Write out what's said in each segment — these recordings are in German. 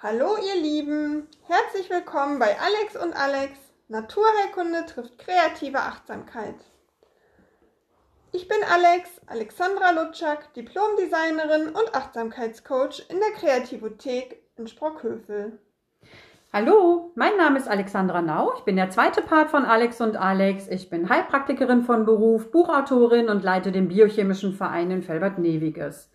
Hallo ihr Lieben, herzlich willkommen bei Alex und Alex. Naturheilkunde trifft kreative Achtsamkeit. Ich bin Alex, Alexandra Lutschak, Diplomdesignerin und Achtsamkeitscoach in der Kreativothek in Sprockhövel. Hallo, mein Name ist Alexandra Nau. Ich bin der zweite Part von Alex und Alex. Ich bin Heilpraktikerin von Beruf, Buchautorin und leite den biochemischen Verein in Felbert-Neviges.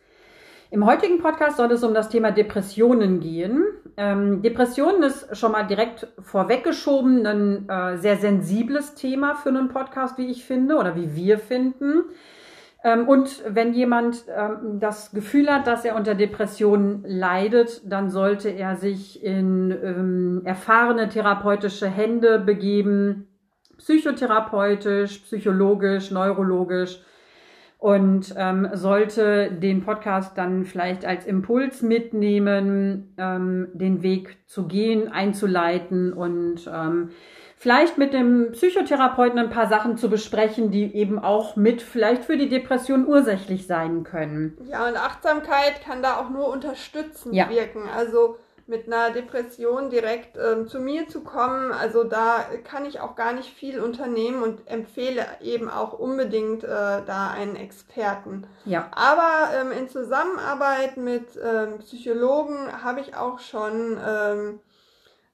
Im heutigen Podcast soll es um das Thema Depressionen gehen. Ähm, Depressionen ist schon mal direkt vorweggeschoben ein äh, sehr sensibles Thema für einen Podcast, wie ich finde oder wie wir finden. Ähm, und wenn jemand ähm, das Gefühl hat, dass er unter Depressionen leidet, dann sollte er sich in ähm, erfahrene therapeutische Hände begeben, psychotherapeutisch, psychologisch, neurologisch und ähm, sollte den Podcast dann vielleicht als Impuls mitnehmen, ähm, den Weg zu gehen, einzuleiten und ähm, vielleicht mit dem Psychotherapeuten ein paar Sachen zu besprechen, die eben auch mit vielleicht für die Depression ursächlich sein können. Ja, und Achtsamkeit kann da auch nur unterstützend ja. wirken. Also mit einer Depression direkt ähm, zu mir zu kommen. Also da kann ich auch gar nicht viel unternehmen und empfehle eben auch unbedingt äh, da einen Experten. Ja. Aber ähm, in Zusammenarbeit mit ähm, Psychologen habe ich auch schon ähm,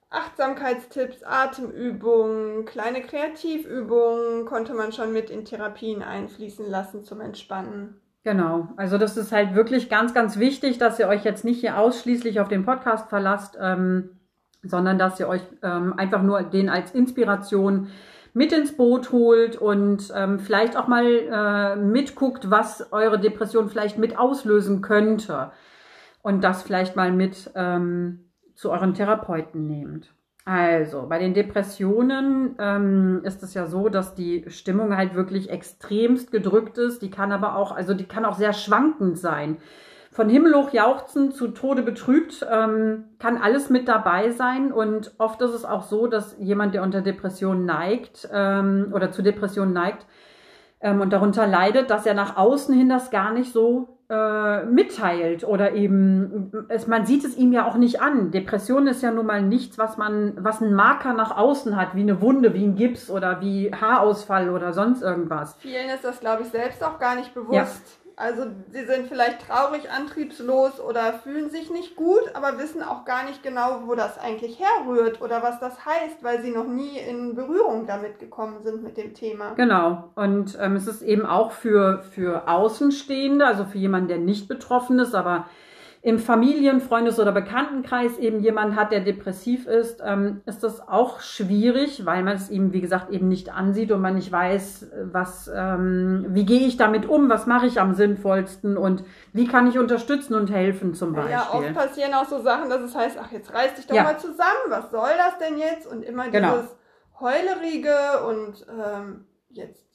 Achtsamkeitstipps, Atemübungen, kleine Kreativübungen konnte man schon mit in Therapien einfließen lassen zum Entspannen. Genau, also das ist halt wirklich ganz, ganz wichtig, dass ihr euch jetzt nicht hier ausschließlich auf den Podcast verlasst, ähm, sondern dass ihr euch ähm, einfach nur den als Inspiration mit ins Boot holt und ähm, vielleicht auch mal äh, mitguckt, was eure Depression vielleicht mit auslösen könnte und das vielleicht mal mit ähm, zu euren Therapeuten nehmt. Also, bei den Depressionen ähm, ist es ja so, dass die Stimmung halt wirklich extremst gedrückt ist. Die kann aber auch, also die kann auch sehr schwankend sein. Von himmelhoch jauchzend zu Tode betrübt ähm, kann alles mit dabei sein. Und oft ist es auch so, dass jemand, der unter Depressionen neigt ähm, oder zu Depressionen neigt ähm, und darunter leidet, dass er nach außen hin das gar nicht so äh, mitteilt oder eben es, man sieht es ihm ja auch nicht an. Depression ist ja nun mal nichts, was man, was einen Marker nach außen hat, wie eine Wunde, wie ein Gips oder wie Haarausfall oder sonst irgendwas. Vielen ist das, glaube ich, selbst auch gar nicht bewusst. Ja. Also sie sind vielleicht traurig, antriebslos oder fühlen sich nicht gut, aber wissen auch gar nicht genau, wo das eigentlich herrührt oder was das heißt, weil sie noch nie in Berührung damit gekommen sind mit dem Thema. Genau. Und ähm, es ist eben auch für, für Außenstehende, also für jemanden, der nicht betroffen ist, aber im Familien-, Freundes- oder Bekanntenkreis eben jemand hat, der depressiv ist, ähm, ist das auch schwierig, weil man es ihm, wie gesagt, eben nicht ansieht und man nicht weiß, was, ähm, wie gehe ich damit um, was mache ich am sinnvollsten und wie kann ich unterstützen und helfen zum Beispiel. Ja, oft passieren auch so Sachen, dass es heißt, ach, jetzt reiß dich doch ja. mal zusammen, was soll das denn jetzt? Und immer genau. dieses Heulerige und ähm, jetzt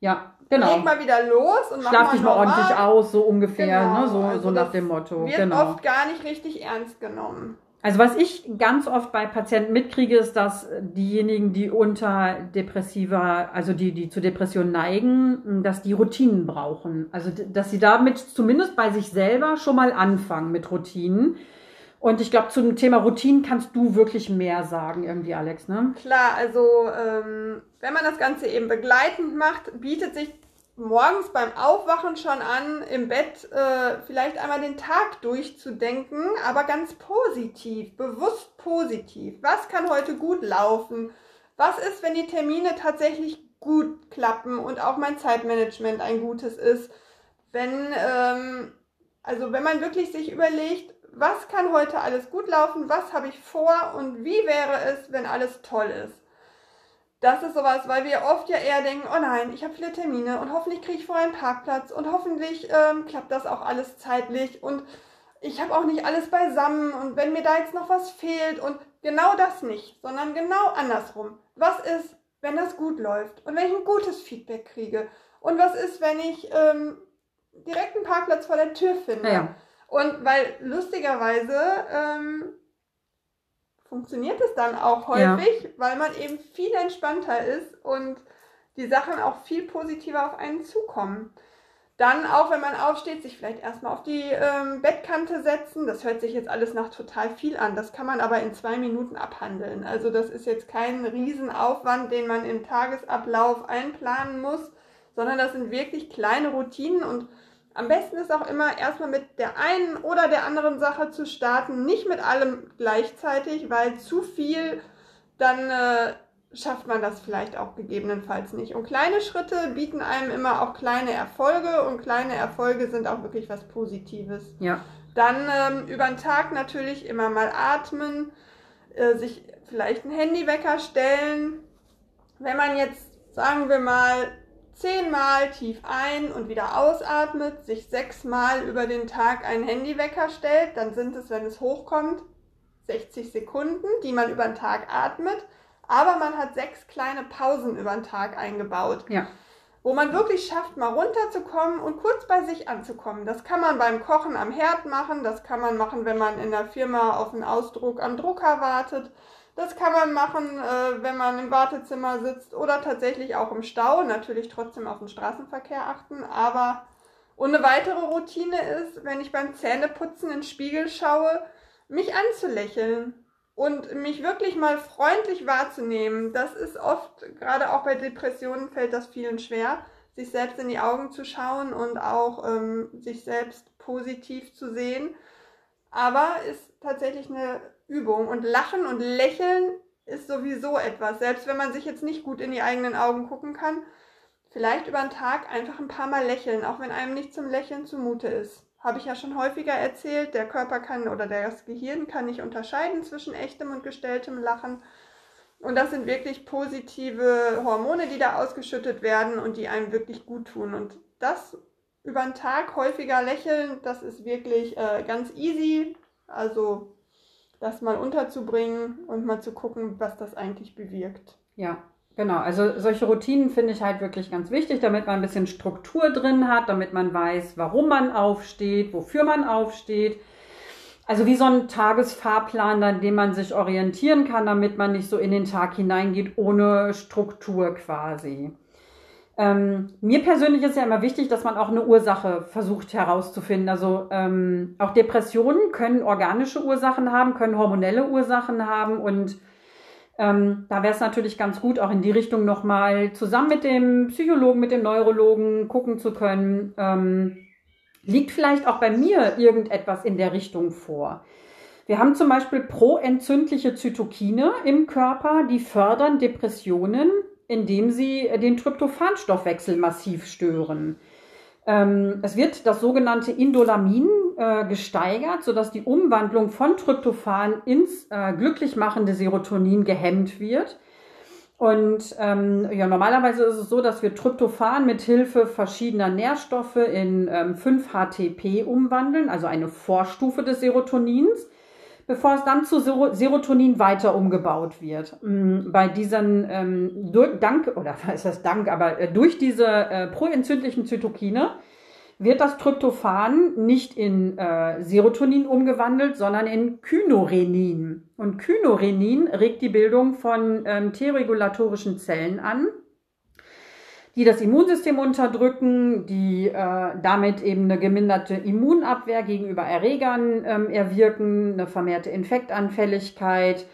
ja, genau. Leg mal wieder los und mach Schlaf dich mal ordentlich aus, so ungefähr, genau. ne? so, also so nach dem Motto. Wird genau. oft gar nicht richtig ernst genommen. Also was ich ganz oft bei Patienten mitkriege, ist, dass diejenigen, die unter depressiver, also die, die zu Depressionen neigen, dass die Routinen brauchen. Also dass sie damit zumindest bei sich selber schon mal anfangen mit Routinen. Und ich glaube, zum Thema Routinen kannst du wirklich mehr sagen, irgendwie, Alex, ne? Klar, also ähm, wenn man das Ganze eben begleitend macht, bietet sich morgens beim Aufwachen schon an, im Bett äh, vielleicht einmal den Tag durchzudenken, aber ganz positiv, bewusst positiv. Was kann heute gut laufen? Was ist, wenn die Termine tatsächlich gut klappen und auch mein Zeitmanagement ein gutes ist? Wenn, ähm, also wenn man wirklich sich überlegt, was kann heute alles gut laufen, was habe ich vor und wie wäre es, wenn alles toll ist. Das ist sowas, weil wir oft ja eher denken, oh nein, ich habe viele Termine und hoffentlich kriege ich vorher einen Parkplatz und hoffentlich ähm, klappt das auch alles zeitlich und ich habe auch nicht alles beisammen und wenn mir da jetzt noch was fehlt und genau das nicht, sondern genau andersrum. Was ist, wenn das gut läuft und wenn ich ein gutes Feedback kriege und was ist, wenn ich ähm, direkt einen Parkplatz vor der Tür finde? Ja. Und weil lustigerweise ähm, funktioniert es dann auch häufig, ja. weil man eben viel entspannter ist und die Sachen auch viel positiver auf einen zukommen. Dann auch, wenn man aufsteht, sich vielleicht erstmal auf die ähm, Bettkante setzen. Das hört sich jetzt alles nach total viel an. Das kann man aber in zwei Minuten abhandeln. Also das ist jetzt kein Riesenaufwand, den man im Tagesablauf einplanen muss, sondern das sind wirklich kleine Routinen und am besten ist auch immer erstmal mit der einen oder der anderen Sache zu starten, nicht mit allem gleichzeitig, weil zu viel dann äh, schafft man das vielleicht auch gegebenenfalls nicht. Und kleine Schritte bieten einem immer auch kleine Erfolge und kleine Erfolge sind auch wirklich was Positives. Ja. Dann ähm, über den Tag natürlich immer mal atmen, äh, sich vielleicht einen Handywecker stellen. Wenn man jetzt, sagen wir mal, zehnmal tief ein und wieder ausatmet, sich sechsmal über den Tag einen Handywecker stellt, dann sind es, wenn es hochkommt, 60 Sekunden, die man über den Tag atmet aber man hat sechs kleine Pausen über den Tag eingebaut. Ja. Wo man wirklich schafft, mal runterzukommen und kurz bei sich anzukommen. Das kann man beim Kochen am Herd machen, das kann man machen, wenn man in der Firma auf einen Ausdruck am Drucker wartet. Das kann man machen, äh, wenn man im Wartezimmer sitzt oder tatsächlich auch im Stau. Natürlich trotzdem auf den Straßenverkehr achten. Aber und eine weitere Routine ist, wenn ich beim Zähneputzen in den Spiegel schaue, mich anzulächeln und mich wirklich mal freundlich wahrzunehmen, das ist oft, gerade auch bei Depressionen fällt das vielen schwer, sich selbst in die Augen zu schauen und auch ähm, sich selbst positiv zu sehen. Aber ist tatsächlich eine Übung. Und Lachen und Lächeln ist sowieso etwas. Selbst wenn man sich jetzt nicht gut in die eigenen Augen gucken kann, vielleicht über den Tag einfach ein paar Mal lächeln, auch wenn einem nicht zum Lächeln zumute ist habe ich ja schon häufiger erzählt, der Körper kann oder das Gehirn kann nicht unterscheiden zwischen echtem und gestelltem Lachen. Und das sind wirklich positive Hormone, die da ausgeschüttet werden und die einem wirklich gut tun. Und das über den Tag häufiger lächeln, das ist wirklich äh, ganz easy. Also das mal unterzubringen und mal zu gucken, was das eigentlich bewirkt. Ja, Genau, also solche Routinen finde ich halt wirklich ganz wichtig, damit man ein bisschen Struktur drin hat, damit man weiß, warum man aufsteht, wofür man aufsteht. Also wie so ein Tagesfahrplan, an dem man sich orientieren kann, damit man nicht so in den Tag hineingeht ohne Struktur quasi. Ähm, mir persönlich ist ja immer wichtig, dass man auch eine Ursache versucht herauszufinden. Also ähm, auch Depressionen können organische Ursachen haben, können hormonelle Ursachen haben und ähm, da wäre es natürlich ganz gut, auch in die Richtung nochmal zusammen mit dem Psychologen, mit dem Neurologen gucken zu können. Ähm, liegt vielleicht auch bei mir irgendetwas in der Richtung vor? Wir haben zum Beispiel proentzündliche Zytokine im Körper, die fördern Depressionen, indem sie den Tryptophanstoffwechsel massiv stören. Ähm, es wird das sogenannte Indolamin äh, gesteigert, sodass die Umwandlung von Tryptophan ins äh, glücklich machende Serotonin gehemmt wird. Und ähm, ja, normalerweise ist es so, dass wir Tryptophan mit Hilfe verschiedener Nährstoffe in ähm, 5-HTP umwandeln, also eine Vorstufe des Serotonins, bevor es dann zu Serotonin weiter umgebaut wird. Mm, bei diesen ähm, durch, Dank, oder was ist das Dank, aber äh, durch diese äh, proentzündlichen Zytokine wird das Tryptophan nicht in äh, Serotonin umgewandelt, sondern in Kynurenin. Und Kynurenin regt die Bildung von ähm, T-regulatorischen Zellen an, die das Immunsystem unterdrücken, die äh, damit eben eine geminderte Immunabwehr gegenüber Erregern ähm, erwirken, eine vermehrte Infektanfälligkeit.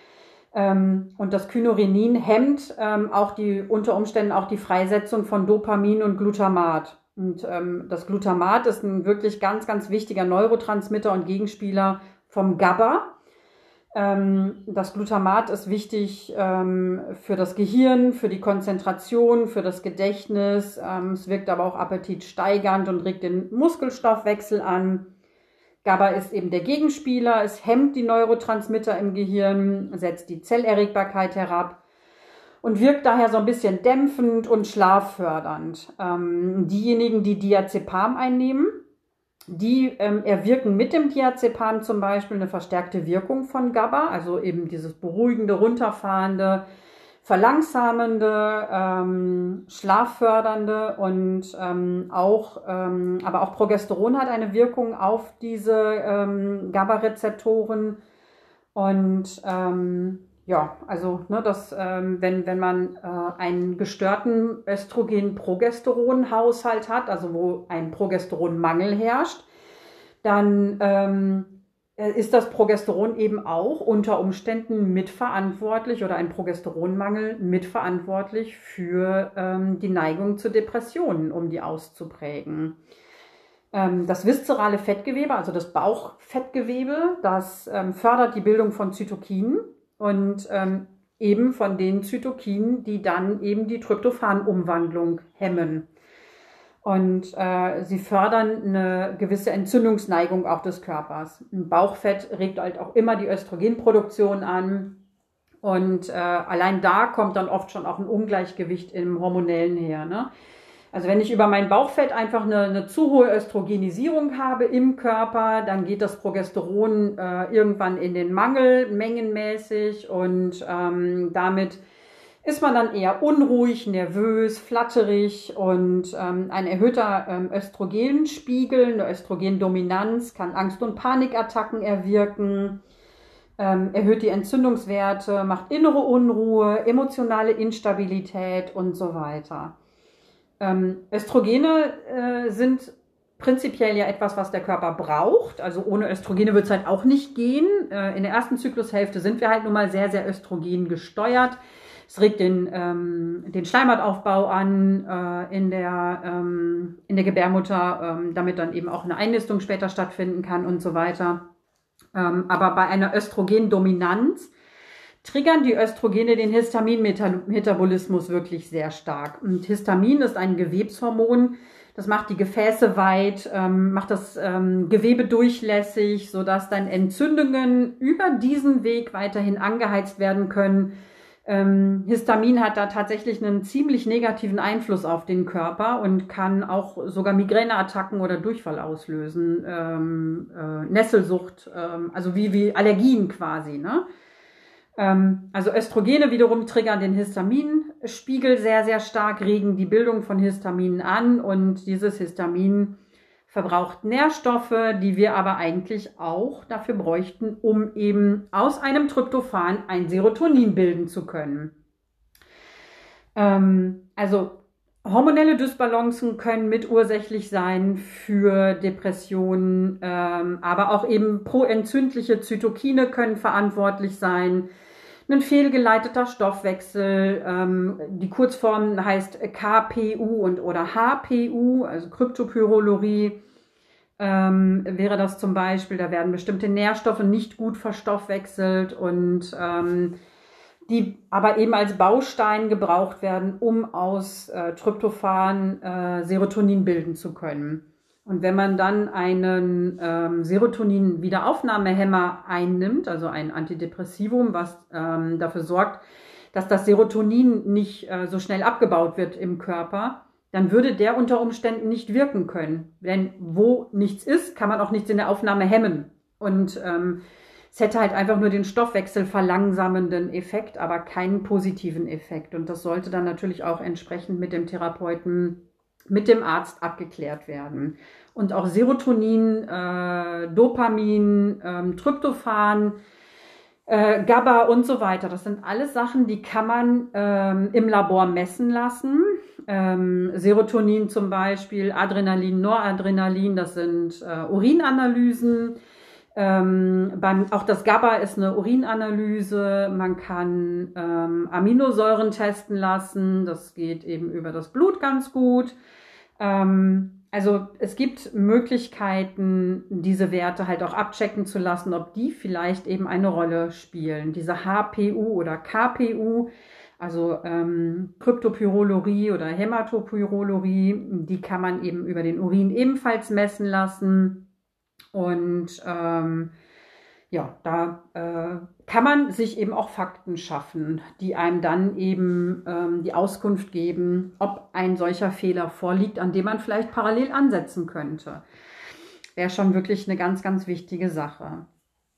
Ähm, und das Kynurenin hemmt ähm, auch die unter Umständen auch die Freisetzung von Dopamin und Glutamat. Und ähm, das Glutamat ist ein wirklich ganz, ganz wichtiger Neurotransmitter und Gegenspieler vom GABA. Ähm, das Glutamat ist wichtig ähm, für das Gehirn, für die Konzentration, für das Gedächtnis. Ähm, es wirkt aber auch appetitsteigernd und regt den Muskelstoffwechsel an. GABA ist eben der Gegenspieler. Es hemmt die Neurotransmitter im Gehirn, setzt die Zellerregbarkeit herab und wirkt daher so ein bisschen dämpfend und schlaffördernd. Ähm, diejenigen, die Diazepam einnehmen, die ähm, erwirken mit dem Diazepam zum Beispiel eine verstärkte Wirkung von GABA, also eben dieses beruhigende, runterfahrende, verlangsamende, ähm, schlaffördernde und ähm, auch, ähm, aber auch Progesteron hat eine Wirkung auf diese ähm, GABA-Rezeptoren und ähm, ja, also ne, das, ähm, wenn, wenn man äh, einen gestörten Östrogen-Progesteron-Haushalt hat, also wo ein Progesteronmangel herrscht, dann ähm, äh, ist das Progesteron eben auch unter Umständen mitverantwortlich oder ein Progesteronmangel mitverantwortlich für ähm, die Neigung zu Depressionen, um die auszuprägen. Ähm, das viszerale Fettgewebe, also das Bauchfettgewebe, das ähm, fördert die Bildung von Zytokinen und ähm, eben von den Zytokinen, die dann eben die Tryptophan-Umwandlung hemmen. Und äh, sie fördern eine gewisse Entzündungsneigung auch des Körpers. Ein Bauchfett regt halt auch immer die Östrogenproduktion an. Und äh, allein da kommt dann oft schon auch ein Ungleichgewicht im Hormonellen her. Ne? Also wenn ich über mein Bauchfett einfach eine, eine zu hohe Östrogenisierung habe im Körper, dann geht das Progesteron äh, irgendwann in den Mangel mengenmäßig und ähm, damit ist man dann eher unruhig, nervös, flatterig und ähm, ein erhöhter ähm, Östrogenspiegel, eine Östrogendominanz kann Angst- und Panikattacken erwirken, ähm, erhöht die Entzündungswerte, macht innere Unruhe, emotionale Instabilität und so weiter. Ähm, Östrogene äh, sind prinzipiell ja etwas, was der Körper braucht. Also ohne Östrogene wird es halt auch nicht gehen. Äh, in der ersten Zyklushälfte sind wir halt nun mal sehr, sehr östrogen gesteuert. Es regt den, ähm, den Schleimhautaufbau an äh, in, der, ähm, in der Gebärmutter, ähm, damit dann eben auch eine Einnistung später stattfinden kann und so weiter. Ähm, aber bei einer Östrogendominanz triggern die Östrogene den Histaminmetabolismus wirklich sehr stark. Und Histamin ist ein Gewebshormon, das macht die Gefäße weit, ähm, macht das ähm, Gewebe durchlässig, sodass dann Entzündungen über diesen Weg weiterhin angeheizt werden können. Ähm, Histamin hat da tatsächlich einen ziemlich negativen Einfluss auf den Körper und kann auch sogar Migräneattacken oder Durchfall auslösen, ähm, äh, Nesselsucht, ähm, also wie, wie Allergien quasi. Ne? Ähm, also Östrogene wiederum triggern den Histaminspiegel sehr, sehr stark, regen die Bildung von Histaminen an und dieses Histamin verbraucht Nährstoffe, die wir aber eigentlich auch dafür bräuchten, um eben aus einem Tryptophan ein Serotonin bilden zu können. Ähm, also hormonelle Dysbalancen können mitursächlich sein für Depressionen, ähm, aber auch eben proentzündliche Zytokine können verantwortlich sein ein fehlgeleiteter Stoffwechsel. Ähm, die Kurzform heißt KPU und oder HPU, also Kryptopyrolurie. Ähm, wäre das zum Beispiel, da werden bestimmte Nährstoffe nicht gut verstoffwechselt und ähm, die aber eben als Baustein gebraucht werden, um aus äh, Tryptophan äh, Serotonin bilden zu können. Und wenn man dann einen ähm, Serotonin-Wiederaufnahmehemmer einnimmt, also ein Antidepressivum, was ähm, dafür sorgt, dass das Serotonin nicht äh, so schnell abgebaut wird im Körper, dann würde der unter Umständen nicht wirken können. Denn wo nichts ist, kann man auch nichts in der Aufnahme hemmen. Und ähm, es hätte halt einfach nur den Stoffwechsel verlangsamenden Effekt, aber keinen positiven Effekt. Und das sollte dann natürlich auch entsprechend mit dem Therapeuten mit dem Arzt abgeklärt werden. Und auch Serotonin, äh, Dopamin, ähm, Tryptophan, äh, GABA und so weiter. Das sind alles Sachen, die kann man ähm, im Labor messen lassen. Ähm, Serotonin zum Beispiel, Adrenalin, Noradrenalin, das sind äh, Urinanalysen. Ähm, beim, auch das GABA ist eine Urinanalyse. Man kann ähm, Aminosäuren testen lassen. Das geht eben über das Blut ganz gut. Ähm, also es gibt Möglichkeiten, diese Werte halt auch abchecken zu lassen, ob die vielleicht eben eine Rolle spielen. Diese HPU oder KPU, also ähm, Kryptopyrolurie oder Hämatopyrolurie, die kann man eben über den Urin ebenfalls messen lassen. Und ähm, ja, da äh, kann man sich eben auch Fakten schaffen, die einem dann eben ähm, die Auskunft geben, ob ein solcher Fehler vorliegt, an dem man vielleicht parallel ansetzen könnte. Wäre schon wirklich eine ganz, ganz wichtige Sache.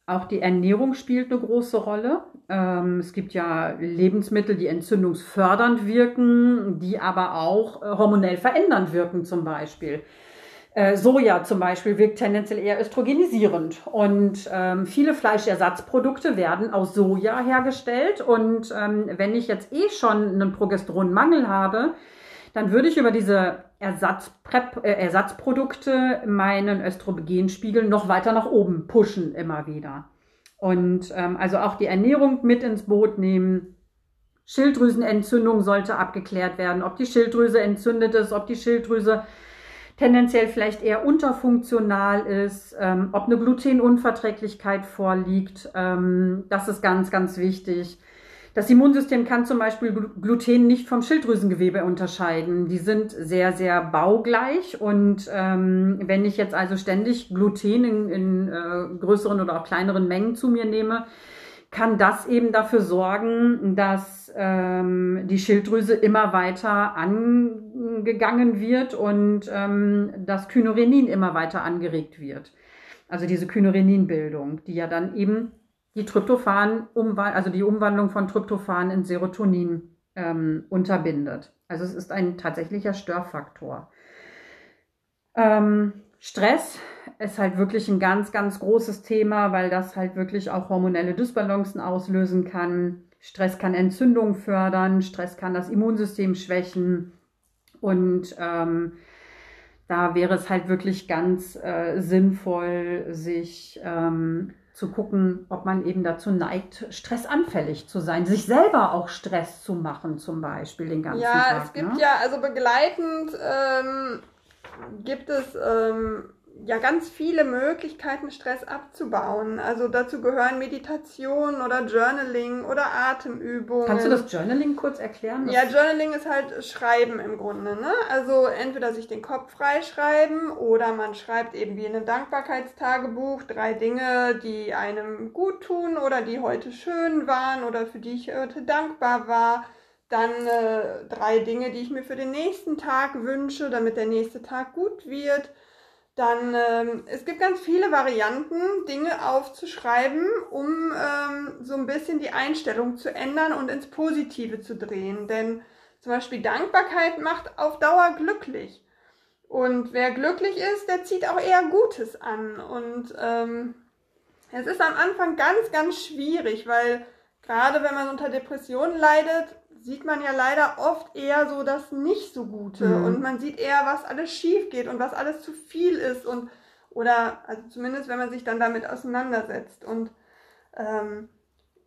Auch die Ernährung spielt eine große Rolle. Ähm, es gibt ja Lebensmittel, die entzündungsfördernd wirken, die aber auch äh, hormonell verändernd wirken zum Beispiel. Äh, Soja zum Beispiel wirkt tendenziell eher östrogenisierend und ähm, viele Fleischersatzprodukte werden aus Soja hergestellt und ähm, wenn ich jetzt eh schon einen Progesteronmangel habe, dann würde ich über diese Ersatzprep, äh, Ersatzprodukte meinen Östrogenspiegel noch weiter nach oben pushen immer wieder. Und ähm, also auch die Ernährung mit ins Boot nehmen. Schilddrüsenentzündung sollte abgeklärt werden, ob die Schilddrüse entzündet ist, ob die Schilddrüse tendenziell vielleicht eher unterfunktional ist, ähm, ob eine Glutenunverträglichkeit vorliegt. Ähm, das ist ganz, ganz wichtig. Das Immunsystem kann zum Beispiel Gluten nicht vom Schilddrüsengewebe unterscheiden. Die sind sehr, sehr baugleich. Und ähm, wenn ich jetzt also ständig Gluten in, in äh, größeren oder auch kleineren Mengen zu mir nehme, kann das eben dafür sorgen, dass ähm, die Schilddrüse immer weiter angegangen wird und ähm, das Kynurenin immer weiter angeregt wird. Also diese Kynureninbildung, die ja dann eben die Tryptophan, also die Umwandlung von Tryptophan in Serotonin ähm, unterbindet. Also es ist ein tatsächlicher Störfaktor. Ähm, Stress ist halt wirklich ein ganz, ganz großes Thema, weil das halt wirklich auch hormonelle Dysbalancen auslösen kann. Stress kann Entzündung fördern, Stress kann das Immunsystem schwächen und ähm, da wäre es halt wirklich ganz äh, sinnvoll, sich ähm, zu gucken, ob man eben dazu neigt, stressanfällig zu sein, sich selber auch Stress zu machen, zum Beispiel den ganzen ja, Tag. Ja, es gibt ne? ja, also begleitend ähm, gibt es ähm, ja ganz viele Möglichkeiten, Stress abzubauen. Also dazu gehören Meditation oder Journaling oder Atemübungen. Kannst du das Journaling kurz erklären? Ja, Journaling ist halt Schreiben im Grunde. Ne? Also entweder sich den Kopf freischreiben oder man schreibt eben wie in einem Dankbarkeitstagebuch drei Dinge, die einem gut tun oder die heute schön waren oder für die ich heute dankbar war. Dann äh, drei Dinge, die ich mir für den nächsten Tag wünsche, damit der nächste Tag gut wird dann, ähm, es gibt ganz viele Varianten, Dinge aufzuschreiben, um ähm, so ein bisschen die Einstellung zu ändern und ins Positive zu drehen. Denn zum Beispiel Dankbarkeit macht auf Dauer glücklich. Und wer glücklich ist, der zieht auch eher Gutes an. Und ähm, es ist am Anfang ganz, ganz schwierig, weil gerade wenn man unter Depressionen leidet, sieht man ja leider oft eher so das nicht so Gute mhm. und man sieht eher, was alles schief geht und was alles zu viel ist und oder also zumindest wenn man sich dann damit auseinandersetzt und ähm,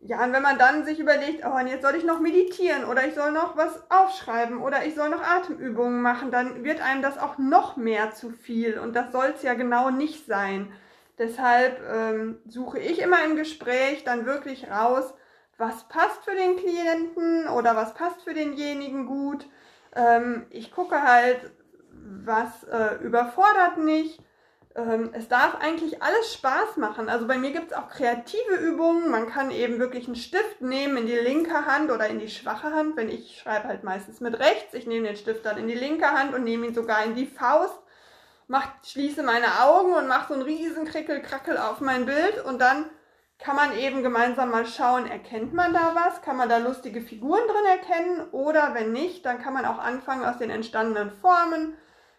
ja, und wenn man dann sich überlegt, oh, und jetzt soll ich noch meditieren oder ich soll noch was aufschreiben oder ich soll noch Atemübungen machen, dann wird einem das auch noch mehr zu viel und das soll es ja genau nicht sein. Deshalb ähm, suche ich immer im Gespräch dann wirklich raus, was passt für den Klienten oder was passt für denjenigen gut. Ähm, ich gucke halt, was äh, überfordert nicht. Ähm, es darf eigentlich alles Spaß machen. Also bei mir gibt es auch kreative Übungen. Man kann eben wirklich einen Stift nehmen in die linke Hand oder in die schwache Hand. Wenn ich schreibe halt meistens mit rechts. Ich nehme den Stift dann in die linke Hand und nehme ihn sogar in die Faust. Mach, schließe meine Augen und mache so einen riesen Krickel-Krackel auf mein Bild und dann kann man eben gemeinsam mal schauen, erkennt man da was, kann man da lustige Figuren drin erkennen oder wenn nicht, dann kann man auch anfangen aus den entstandenen Formen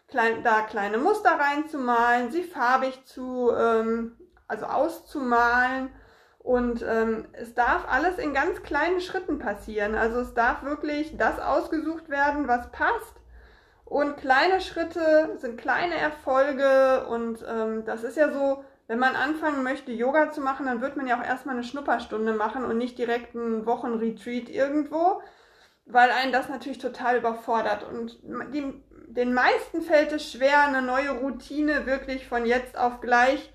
klein, da kleine Muster reinzumalen, sie farbig zu, ähm, also auszumalen und ähm, es darf alles in ganz kleinen Schritten passieren. Also es darf wirklich das ausgesucht werden, was passt. Und kleine Schritte sind kleine Erfolge und ähm, das ist ja so, wenn man anfangen möchte, Yoga zu machen, dann wird man ja auch erstmal eine Schnupperstunde machen und nicht direkt einen Wochenretreat irgendwo, weil einen das natürlich total überfordert. Und die, den meisten fällt es schwer, eine neue Routine wirklich von jetzt auf gleich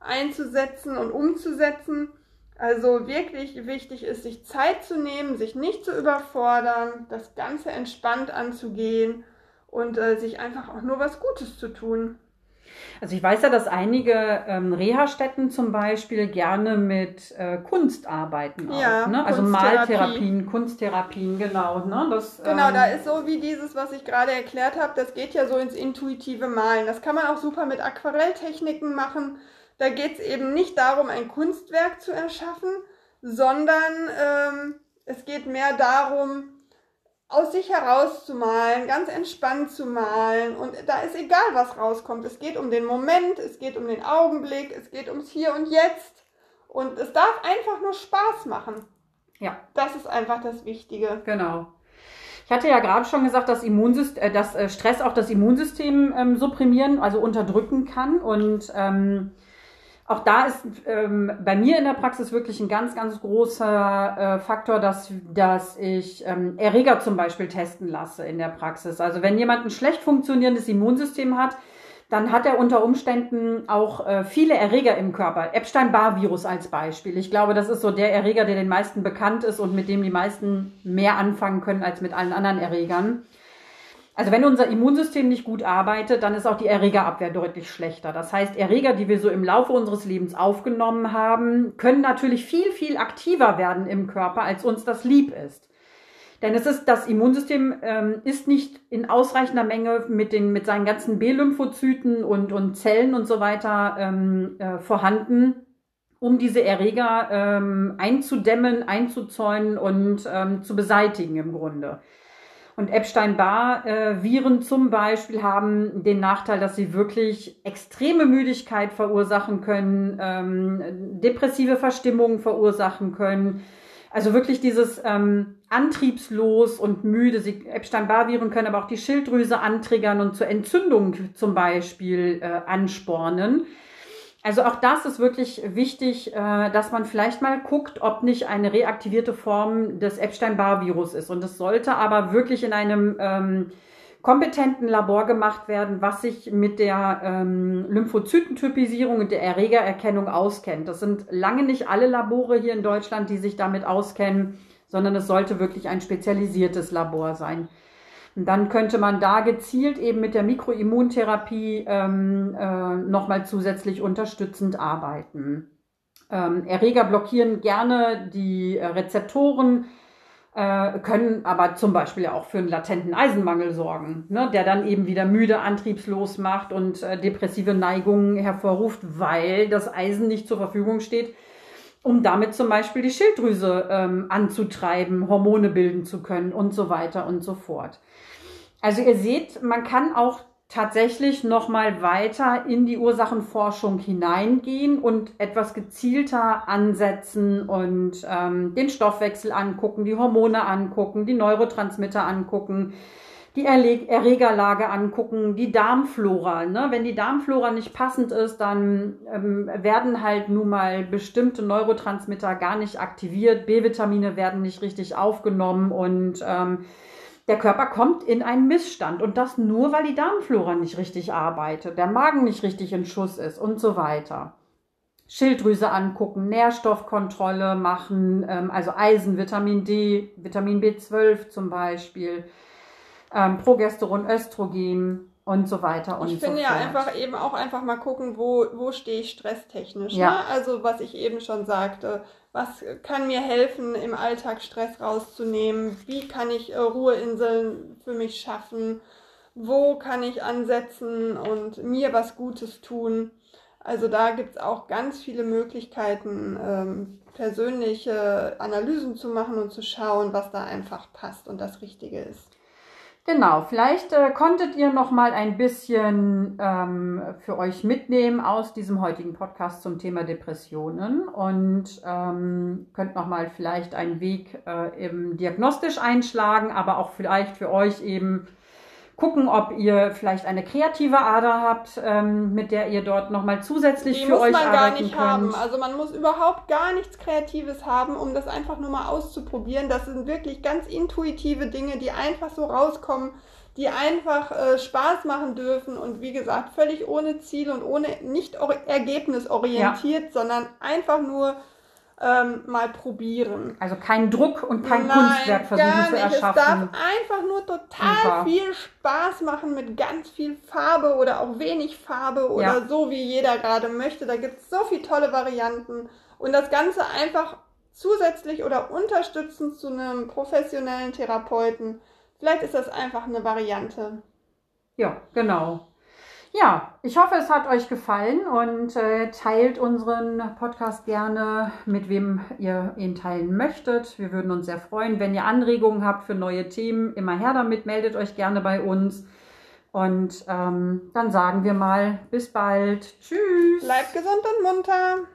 einzusetzen und umzusetzen. Also wirklich wichtig ist, sich Zeit zu nehmen, sich nicht zu überfordern, das Ganze entspannt anzugehen und äh, sich einfach auch nur was Gutes zu tun. Also ich weiß ja, dass einige ähm, Reha-Stätten zum Beispiel gerne mit äh, Kunst arbeiten. Auch, ja, ne? Also Maltherapien, Kunsttherapien, genau. Ne? Das, genau, ähm, da ist so wie dieses, was ich gerade erklärt habe, das geht ja so ins intuitive Malen. Das kann man auch super mit Aquarelltechniken machen. Da geht es eben nicht darum, ein Kunstwerk zu erschaffen, sondern ähm, es geht mehr darum, aus sich heraus zu malen, ganz entspannt zu malen. Und da ist egal, was rauskommt. Es geht um den Moment, es geht um den Augenblick, es geht ums Hier und Jetzt. Und es darf einfach nur Spaß machen. Ja. Das ist einfach das Wichtige. Genau. Ich hatte ja gerade schon gesagt, dass, Immunsystem, äh, dass äh, Stress auch das Immunsystem ähm, supprimieren, also unterdrücken kann. Und ähm, auch da ist ähm, bei mir in der Praxis wirklich ein ganz, ganz großer äh, Faktor, dass, dass ich ähm, Erreger zum Beispiel testen lasse in der Praxis. Also wenn jemand ein schlecht funktionierendes Immunsystem hat, dann hat er unter Umständen auch äh, viele Erreger im Körper. Epstein-Barr-Virus als Beispiel. Ich glaube, das ist so der Erreger, der den meisten bekannt ist und mit dem die meisten mehr anfangen können als mit allen anderen Erregern. Also wenn unser Immunsystem nicht gut arbeitet, dann ist auch die Erregerabwehr deutlich schlechter. Das heißt, Erreger, die wir so im Laufe unseres Lebens aufgenommen haben, können natürlich viel, viel aktiver werden im Körper, als uns das lieb ist. Denn es ist, das Immunsystem ähm, ist nicht in ausreichender Menge mit, den, mit seinen ganzen B-Lymphozyten und, und Zellen und so weiter ähm, äh, vorhanden, um diese Erreger ähm, einzudämmen, einzuzäunen und ähm, zu beseitigen im Grunde. Und Epstein-Barr-Viren zum Beispiel haben den Nachteil, dass sie wirklich extreme Müdigkeit verursachen können, ähm, depressive Verstimmungen verursachen können. Also wirklich dieses ähm, antriebslos und müde. Epstein-Barr-Viren können aber auch die Schilddrüse antriggern und zur Entzündung zum Beispiel äh, anspornen. Also auch das ist wirklich wichtig, äh, dass man vielleicht mal guckt, ob nicht eine reaktivierte Form des Epstein-Barr-Virus ist. Und es sollte aber wirklich in einem ähm, kompetenten Labor gemacht werden, was sich mit der ähm, Lymphozytentypisierung und der Erregererkennung auskennt. Das sind lange nicht alle Labore hier in Deutschland, die sich damit auskennen, sondern es sollte wirklich ein spezialisiertes Labor sein. Dann könnte man da gezielt eben mit der Mikroimmuntherapie ähm, äh, nochmal zusätzlich unterstützend arbeiten. Ähm, Erreger blockieren gerne die Rezeptoren, äh, können aber zum Beispiel auch für einen latenten Eisenmangel sorgen, ne, der dann eben wieder müde, antriebslos macht und äh, depressive Neigungen hervorruft, weil das Eisen nicht zur Verfügung steht, um damit zum Beispiel die Schilddrüse ähm, anzutreiben, Hormone bilden zu können und so weiter und so fort. Also ihr seht, man kann auch tatsächlich noch mal weiter in die Ursachenforschung hineingehen und etwas gezielter ansetzen und ähm, den Stoffwechsel angucken, die Hormone angucken, die Neurotransmitter angucken, die Erregerlage angucken, die Darmflora. Ne? Wenn die Darmflora nicht passend ist, dann ähm, werden halt nun mal bestimmte Neurotransmitter gar nicht aktiviert, B-Vitamine werden nicht richtig aufgenommen und ähm, der Körper kommt in einen Missstand und das nur, weil die Darmflora nicht richtig arbeitet, der Magen nicht richtig in Schuss ist und so weiter. Schilddrüse angucken, Nährstoffkontrolle machen, ähm, also Eisen, Vitamin D, Vitamin B12 zum Beispiel, ähm, Progesteron, Östrogen und so weiter und ich so fort. Ich finde ja einfach eben auch einfach mal gucken, wo, wo stehe ich stresstechnisch. Ja. Ne? Also was ich eben schon sagte, was kann mir helfen, im Alltag Stress rauszunehmen? Wie kann ich äh, Ruheinseln für mich schaffen? Wo kann ich ansetzen und mir was Gutes tun? Also da gibt es auch ganz viele Möglichkeiten, ähm, persönliche Analysen zu machen und zu schauen, was da einfach passt und das Richtige ist. Genau, vielleicht äh, konntet ihr noch mal ein bisschen ähm, für euch mitnehmen aus diesem heutigen Podcast zum Thema Depressionen und ähm, könnt noch mal vielleicht einen Weg äh, eben diagnostisch einschlagen, aber auch vielleicht für euch eben gucken, ob ihr vielleicht eine kreative Ader habt, ähm, mit der ihr dort nochmal zusätzlich Die für euch arbeiten könnt. muss man gar nicht könnt. haben. Also man muss überhaupt gar nichts Kreatives haben, um das einfach nur mal auszuprobieren. Das sind wirklich ganz intuitive Dinge, die einfach so rauskommen, die einfach äh, Spaß machen dürfen und wie gesagt, völlig ohne Ziel und ohne nicht ergebnisorientiert, ja. sondern einfach nur ähm, mal probieren. Also kein Druck und kein Nein, Kunstwerk versuchen zu erschaffen. Es darf einfach nur total Super. viel Spaß machen mit ganz viel Farbe oder auch wenig Farbe oder ja. so, wie jeder gerade möchte. Da gibt es so viele tolle Varianten. Und das Ganze einfach zusätzlich oder unterstützend zu einem professionellen Therapeuten. Vielleicht ist das einfach eine Variante. Ja, genau. Ja, ich hoffe, es hat euch gefallen und äh, teilt unseren Podcast gerne, mit wem ihr ihn teilen möchtet. Wir würden uns sehr freuen. Wenn ihr Anregungen habt für neue Themen, immer her damit, meldet euch gerne bei uns. Und ähm, dann sagen wir mal bis bald. Tschüss. Bleibt gesund und munter.